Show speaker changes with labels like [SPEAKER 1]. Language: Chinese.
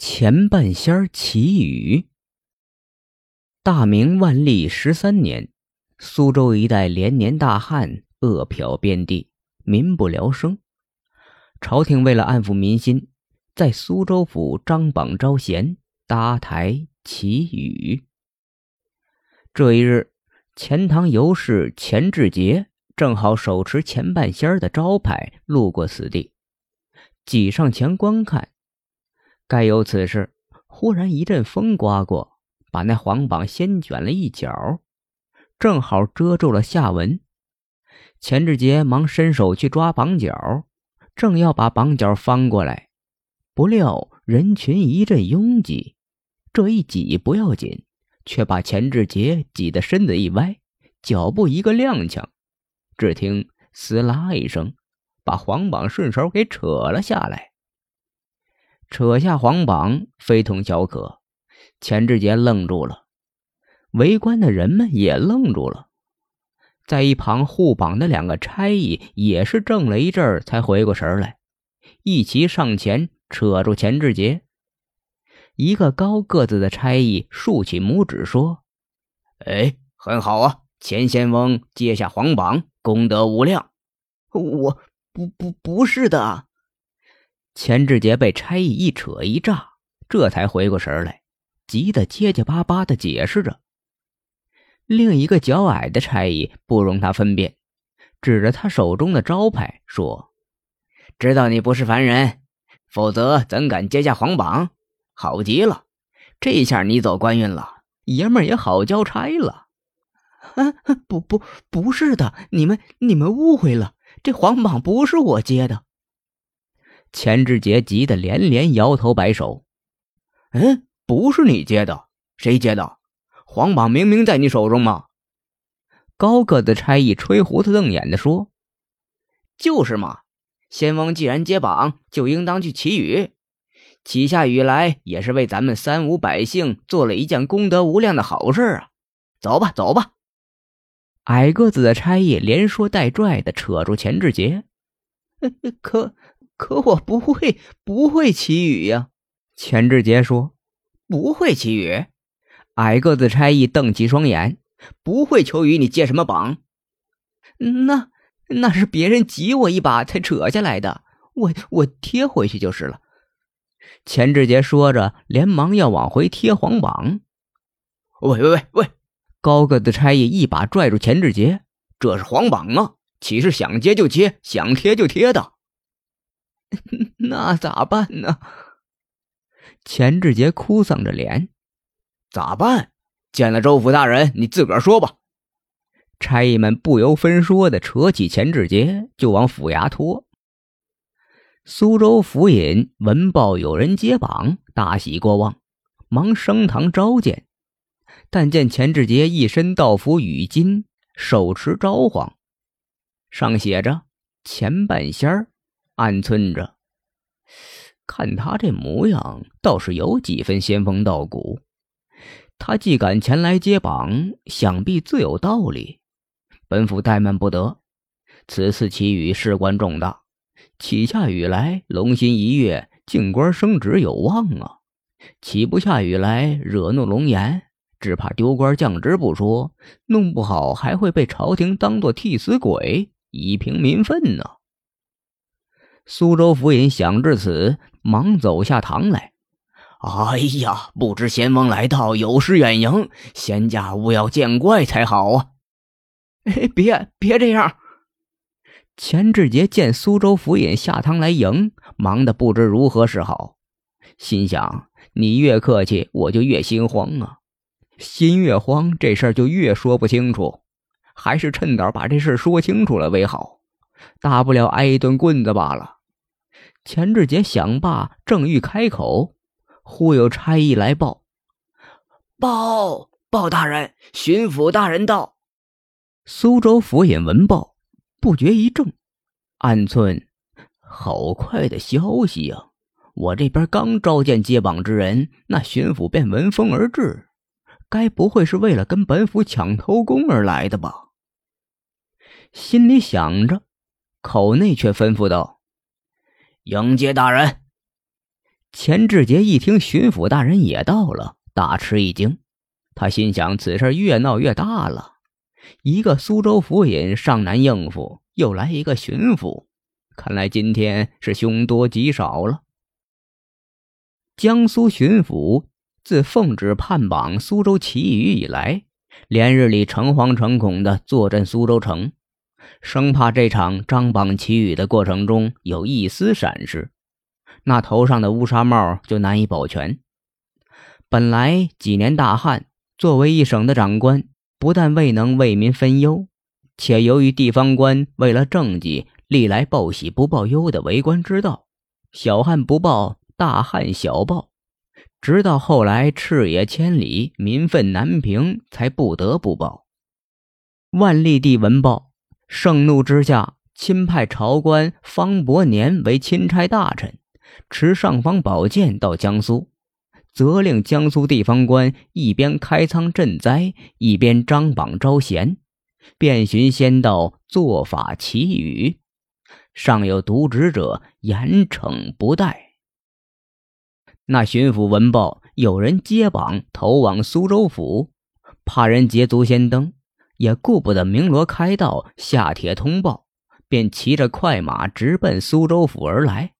[SPEAKER 1] 前半仙祈雨。大明万历十三年，苏州一带连年大旱，饿殍遍地，民不聊生。朝廷为了安抚民心，在苏州府张榜招贤，搭台祈雨。这一日，钱塘尤氏钱志杰正好手持前半仙的招牌路过此地，挤上前观看。该有此事，忽然一阵风刮过，把那黄榜掀卷了一角，正好遮住了下文。钱志杰忙伸手去抓榜角，正要把榜角翻过来，不料人群一阵拥挤，这一挤不要紧，却把钱志杰挤得身子一歪，脚步一个踉跄，只听“撕拉”一声，把黄榜顺手给扯了下来。扯下黄榜，非同小可。钱志杰愣住了，围观的人们也愣住了。在一旁护榜的两个差役也是怔了一阵儿才回过神来，一齐上前扯住钱志杰。一个高个子的差役竖起拇指说：“
[SPEAKER 2] 哎，很好啊，钱先锋接下黄榜，功德无量。”“
[SPEAKER 3] 我不不不是的。”
[SPEAKER 1] 钱志杰被差役一扯一炸，这才回过神来，急得结结巴巴的解释着。另一个较矮的差役不容他分辨，指着他手中的招牌说：“
[SPEAKER 2] 知道你不是凡人，否则怎敢接下皇榜？好极了，这下你走官运了，爷们也好交差了。”“
[SPEAKER 3] 啊，不不不是的，你们你们误会了，这皇榜不是我接的。”
[SPEAKER 1] 钱志杰急得连连摇头摆手：“
[SPEAKER 2] 嗯，不是你接的，谁接的？黄榜明明在你手中嘛！”
[SPEAKER 1] 高个子差役吹胡子瞪眼的说：“
[SPEAKER 2] 就是嘛，先锋既然接榜，就应当去祈雨，祈下雨来也是为咱们三五百姓做了一件功德无量的好事啊！走吧，走吧。”
[SPEAKER 1] 矮个子的差役连说带拽的扯住钱志杰：“
[SPEAKER 3] 可 ……”可我不会，不会祈雨呀！
[SPEAKER 1] 钱志杰说：“
[SPEAKER 2] 不会祈雨。”
[SPEAKER 1] 矮个子差役瞪起双眼：“
[SPEAKER 2] 不会求雨，你接什么榜？
[SPEAKER 3] 那那是别人挤我一把才扯下来的，我我贴回去就是了。”
[SPEAKER 1] 钱志杰说着，连忙要往回贴黄榜。
[SPEAKER 2] 喂喂喂喂！
[SPEAKER 1] 高个子差役一把拽住钱志杰：“
[SPEAKER 2] 这是黄榜啊，岂是想接就接，想贴就贴的？”
[SPEAKER 3] 那咋办呢？
[SPEAKER 1] 钱志杰哭丧着脸，
[SPEAKER 2] 咋办？见了州府大人，你自个儿说吧。
[SPEAKER 1] 差役们不由分说的扯起钱志杰就往府衙拖。苏州府尹闻报有人揭榜，大喜过望，忙升堂召见。但见钱志杰一身道服羽巾，手持招幌，上写着“钱半仙儿”。暗忖着，看他这模样，倒是有几分仙风道骨。他既敢前来接榜，想必自有道理。本府怠慢不得。此次祈雨事关重大，起下雨来，龙心一跃，进官升职有望啊；起不下雨来，惹怒龙颜，只怕丢官降职不说，弄不好还会被朝廷当作替死鬼，以平民愤呢。苏州府尹想至此，忙走下堂来。
[SPEAKER 2] 哎呀，不知贤王来到，有失远迎，仙家勿要见怪才好啊！
[SPEAKER 3] 哎，别别这样！
[SPEAKER 1] 钱志杰见苏州府尹下堂来迎，忙得不知如何是好，心想：你越客气，我就越心慌啊！心越慌，这事儿就越说不清楚，还是趁早把这事说清楚了为好，大不了挨一顿棍子罢了。钱志杰想罢，正欲开口，忽有差役来报：“
[SPEAKER 2] 报报大人，巡抚大人到。”
[SPEAKER 1] 苏州府尹闻报，不觉一怔，暗忖：“好快的消息啊！我这边刚召见接榜之人，那巡抚便闻风而至，该不会是为了跟本府抢头功而来的吧？”心里想着，口内却吩咐道。
[SPEAKER 2] 迎接大人。
[SPEAKER 1] 钱志杰一听巡抚大人也到了，大吃一惊。他心想：此事越闹越大了。一个苏州府尹上难应付，又来一个巡抚，看来今天是凶多吉少了。江苏巡抚自奉旨判绑苏州齐余以来，连日里诚惶诚恐的坐镇苏州城，生怕这场张榜祈雨的过程中有一丝闪失，那头上的乌纱帽就难以保全。本来几年大旱，作为一省的长官。不但未能为民分忧，且由于地方官为了政绩，历来报喜不报忧的为官之道，小旱不报，大旱小报，直到后来赤野千里，民愤难平，才不得不报。万历帝闻报，盛怒之下，亲派朝官方伯年为钦差大臣，持尚方宝剑到江苏。责令江苏地方官一边开仓赈灾，一边张榜招贤，遍寻仙道，做法祈雨。尚有渎职者，严惩不贷。那巡抚闻报，有人接榜投往苏州府，怕人捷足先登，也顾不得鸣锣开道、下帖通报，便骑着快马直奔苏州府而来。